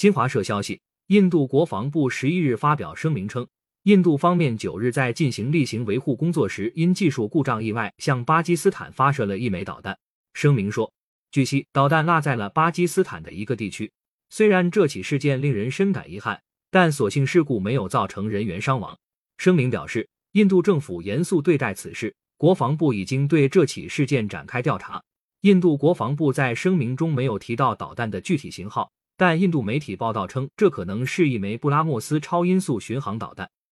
新华社消息，印度国防部十一日发表声明称，印度方面九日在进行例行维护工作时，因技术故障意外向巴基斯坦发射了一枚导弹。声明说，据悉，导弹落在了巴基斯坦的一个地区。虽然这起事件令人深感遗憾，但所幸事故没有造成人员伤亡。声明表示，印度政府严肃对待此事，国防部已经对这起事件展开调查。印度国防部在声明中没有提到导弹的具体型号。但印度媒体报道称，这可能是一枚布拉莫斯超音速巡航导弹。